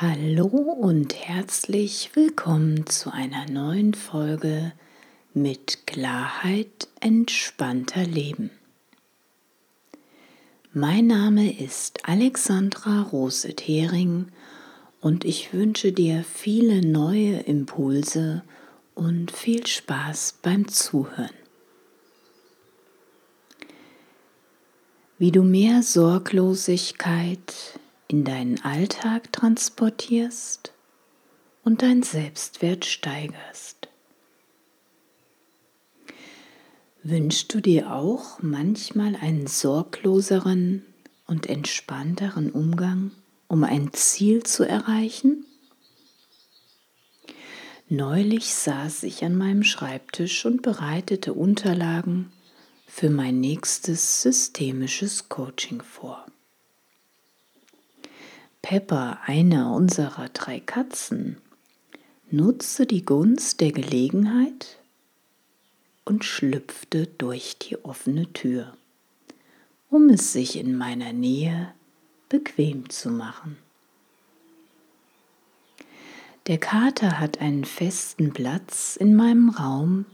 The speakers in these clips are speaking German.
Hallo und herzlich willkommen zu einer neuen Folge mit Klarheit entspannter Leben. Mein Name ist Alexandra Rose-Thering und ich wünsche dir viele neue Impulse und viel Spaß beim Zuhören. Wie du mehr Sorglosigkeit in deinen Alltag transportierst und dein Selbstwert steigerst. Wünschst du dir auch manchmal einen sorgloseren und entspannteren Umgang, um ein Ziel zu erreichen? Neulich saß ich an meinem Schreibtisch und bereitete Unterlagen für mein nächstes systemisches Coaching vor. Pepper, eine unserer drei Katzen, nutzte die Gunst der Gelegenheit und schlüpfte durch die offene Tür, um es sich in meiner Nähe bequem zu machen. Der Kater hat einen festen Platz in meinem Raum,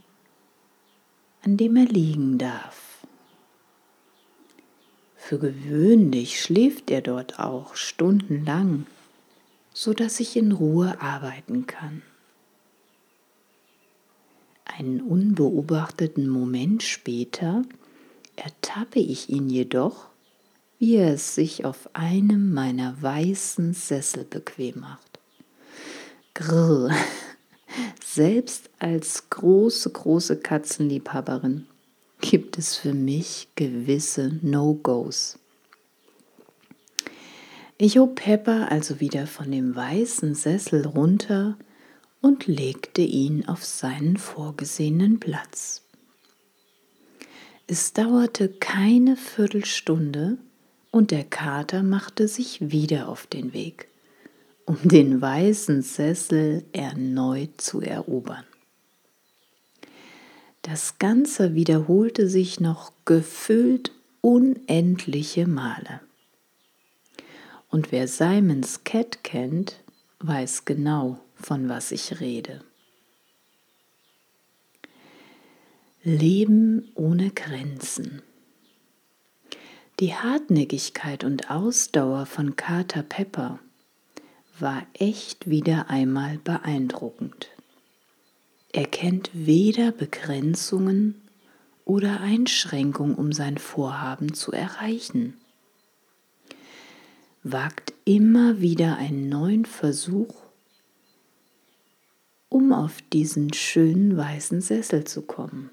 an dem er liegen darf. Für gewöhnlich schläft er dort auch stundenlang, so dass ich in Ruhe arbeiten kann. Einen unbeobachteten Moment später ertappe ich ihn jedoch, wie er es sich auf einem meiner weißen Sessel bequem macht. Grrr. Selbst als große, große Katzenliebhaberin gibt es für mich gewisse No-Gos. Ich hob Pepper also wieder von dem weißen Sessel runter und legte ihn auf seinen vorgesehenen Platz. Es dauerte keine Viertelstunde und der Kater machte sich wieder auf den Weg, um den weißen Sessel erneut zu erobern. Das Ganze wiederholte sich noch gefühlt unendliche Male. Und wer Simons Cat kennt, weiß genau, von was ich rede. Leben ohne Grenzen. Die Hartnäckigkeit und Ausdauer von Carter Pepper war echt wieder einmal beeindruckend. Er kennt weder Begrenzungen oder Einschränkungen, um sein Vorhaben zu erreichen. Wagt immer wieder einen neuen Versuch, um auf diesen schönen weißen Sessel zu kommen.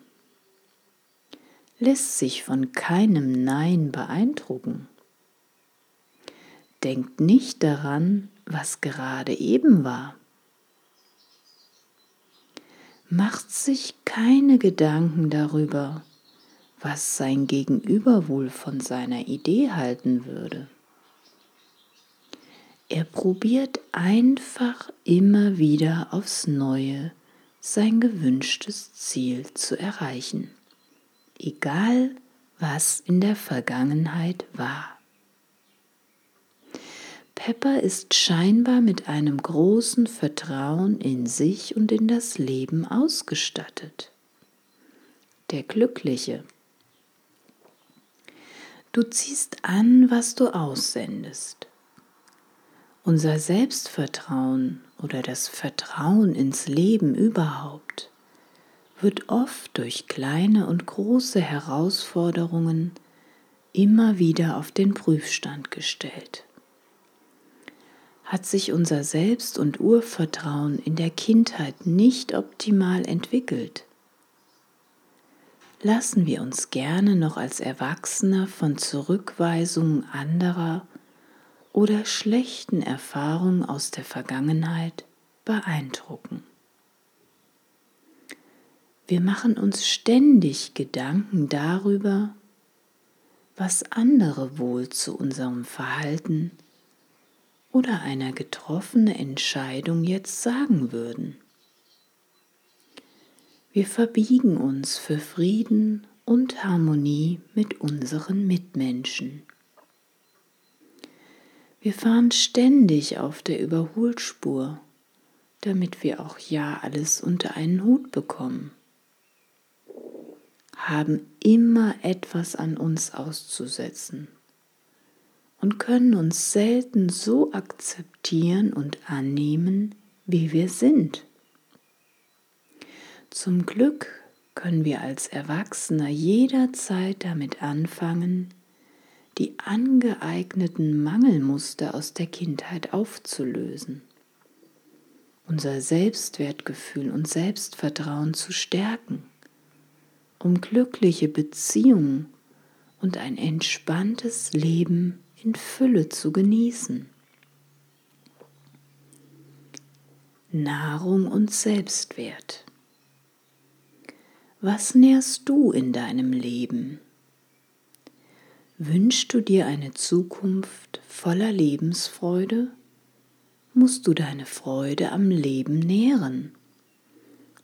Lässt sich von keinem Nein beeindrucken. Denkt nicht daran, was gerade eben war macht sich keine Gedanken darüber, was sein Gegenüber wohl von seiner Idee halten würde. Er probiert einfach immer wieder aufs Neue sein gewünschtes Ziel zu erreichen, egal was in der Vergangenheit war. Pepper ist scheinbar mit einem großen Vertrauen in sich und in das Leben ausgestattet. Der Glückliche. Du ziehst an, was du aussendest. Unser Selbstvertrauen oder das Vertrauen ins Leben überhaupt wird oft durch kleine und große Herausforderungen immer wieder auf den Prüfstand gestellt hat sich unser Selbst- und Urvertrauen in der Kindheit nicht optimal entwickelt. Lassen wir uns gerne noch als Erwachsene von Zurückweisungen anderer oder schlechten Erfahrungen aus der Vergangenheit beeindrucken. Wir machen uns ständig Gedanken darüber, was andere wohl zu unserem Verhalten oder einer getroffenen Entscheidung jetzt sagen würden. Wir verbiegen uns für Frieden und Harmonie mit unseren Mitmenschen. Wir fahren ständig auf der Überholspur, damit wir auch ja alles unter einen Hut bekommen. Haben immer etwas an uns auszusetzen und können uns selten so akzeptieren und annehmen, wie wir sind. Zum Glück können wir als Erwachsener jederzeit damit anfangen, die angeeigneten Mangelmuster aus der Kindheit aufzulösen, unser Selbstwertgefühl und Selbstvertrauen zu stärken, um glückliche Beziehungen und ein entspanntes Leben in Fülle zu genießen. Nahrung und Selbstwert. Was nährst du in deinem Leben? Wünschst du dir eine Zukunft voller Lebensfreude, musst du deine Freude am Leben nähren,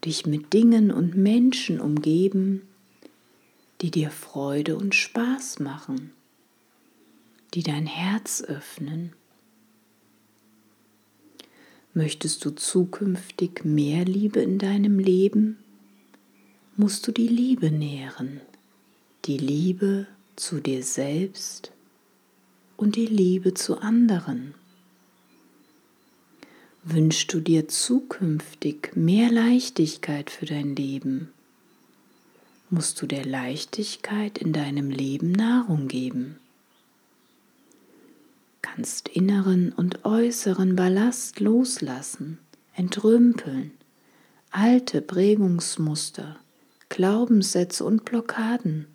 dich mit Dingen und Menschen umgeben, die dir Freude und Spaß machen, die dein Herz öffnen. Möchtest du zukünftig mehr Liebe in deinem Leben? musst du die Liebe nähren, die Liebe zu dir selbst und die Liebe zu anderen. Wünschst du dir zukünftig mehr Leichtigkeit für dein Leben, musst du der Leichtigkeit in deinem Leben Nahrung geben. Kannst inneren und äußeren Ballast loslassen, entrümpeln, alte Prägungsmuster, Glaubenssätze und Blockaden,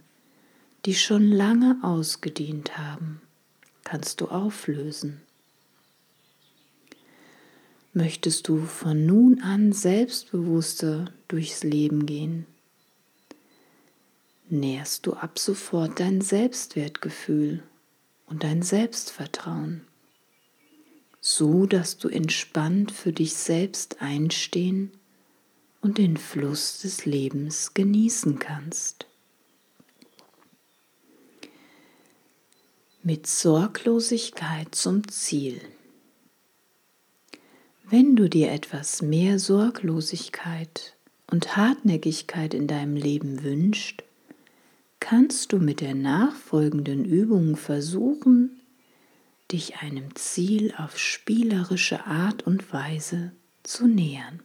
die schon lange ausgedient haben, kannst du auflösen. Möchtest du von nun an selbstbewusster durchs Leben gehen? Nährst du ab sofort dein Selbstwertgefühl und dein Selbstvertrauen, so dass du entspannt für dich selbst einstehen und den Fluss des Lebens genießen kannst. Mit Sorglosigkeit zum Ziel. Wenn du dir etwas mehr Sorglosigkeit und Hartnäckigkeit in deinem Leben wünschst, kannst du mit der nachfolgenden Übung versuchen, dich einem Ziel auf spielerische Art und Weise zu nähern.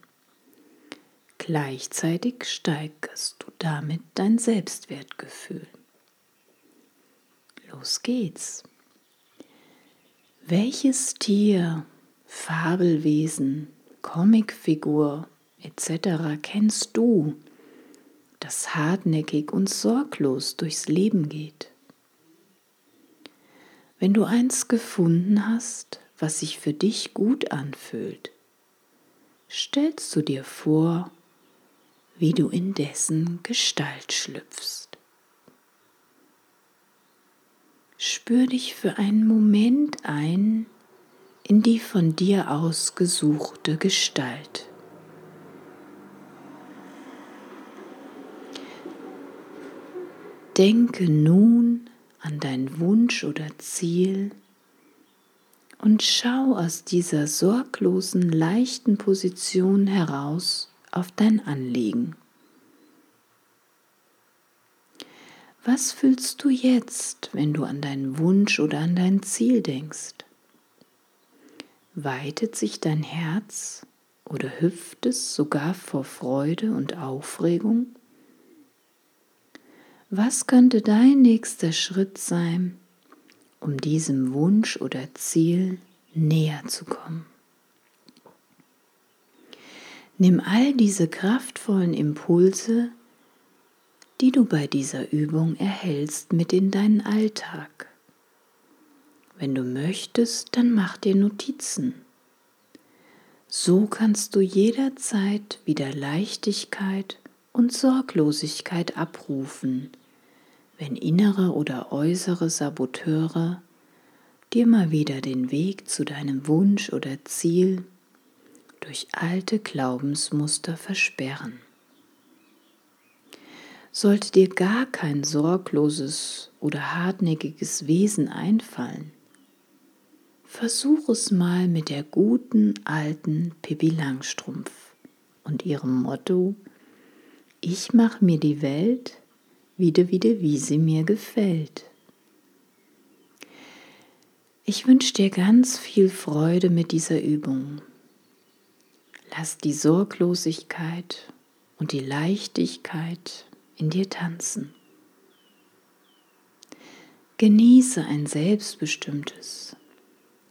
Gleichzeitig steigerst du damit dein Selbstwertgefühl. Los geht's. Welches Tier, Fabelwesen, Comicfigur etc. kennst du, das hartnäckig und sorglos durchs Leben geht? Wenn du eins gefunden hast, was sich für dich gut anfühlt, stellst du dir vor, wie du in dessen Gestalt schlüpfst. Spür dich für einen Moment ein in die von dir ausgesuchte Gestalt. Denke nun an dein Wunsch oder Ziel und schau aus dieser sorglosen, leichten Position heraus auf dein Anliegen. Was fühlst du jetzt, wenn du an deinen Wunsch oder an dein Ziel denkst? Weitet sich dein Herz oder hüpft es sogar vor Freude und Aufregung? Was könnte dein nächster Schritt sein, um diesem Wunsch oder Ziel näher zu kommen? Nimm all diese kraftvollen Impulse, die du bei dieser Übung erhältst, mit in deinen Alltag. Wenn du möchtest, dann mach dir Notizen. So kannst du jederzeit wieder Leichtigkeit und Sorglosigkeit abrufen, wenn innere oder äußere Saboteure dir mal wieder den Weg zu deinem Wunsch oder Ziel durch alte Glaubensmuster versperren. Sollte dir gar kein sorgloses oder hartnäckiges Wesen einfallen, Versuch es mal mit der guten alten Pippi Langstrumpf und ihrem Motto Ich mach mir die Welt wieder wieder wie sie mir gefällt. Ich wünsche dir ganz viel Freude mit dieser Übung. Lass die Sorglosigkeit und die Leichtigkeit in dir tanzen. Genieße ein selbstbestimmtes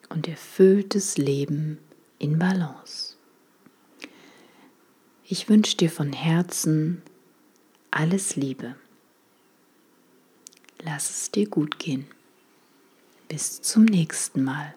und erfülltes Leben in Balance. Ich wünsche dir von Herzen alles Liebe. Lass es dir gut gehen. Bis zum nächsten Mal.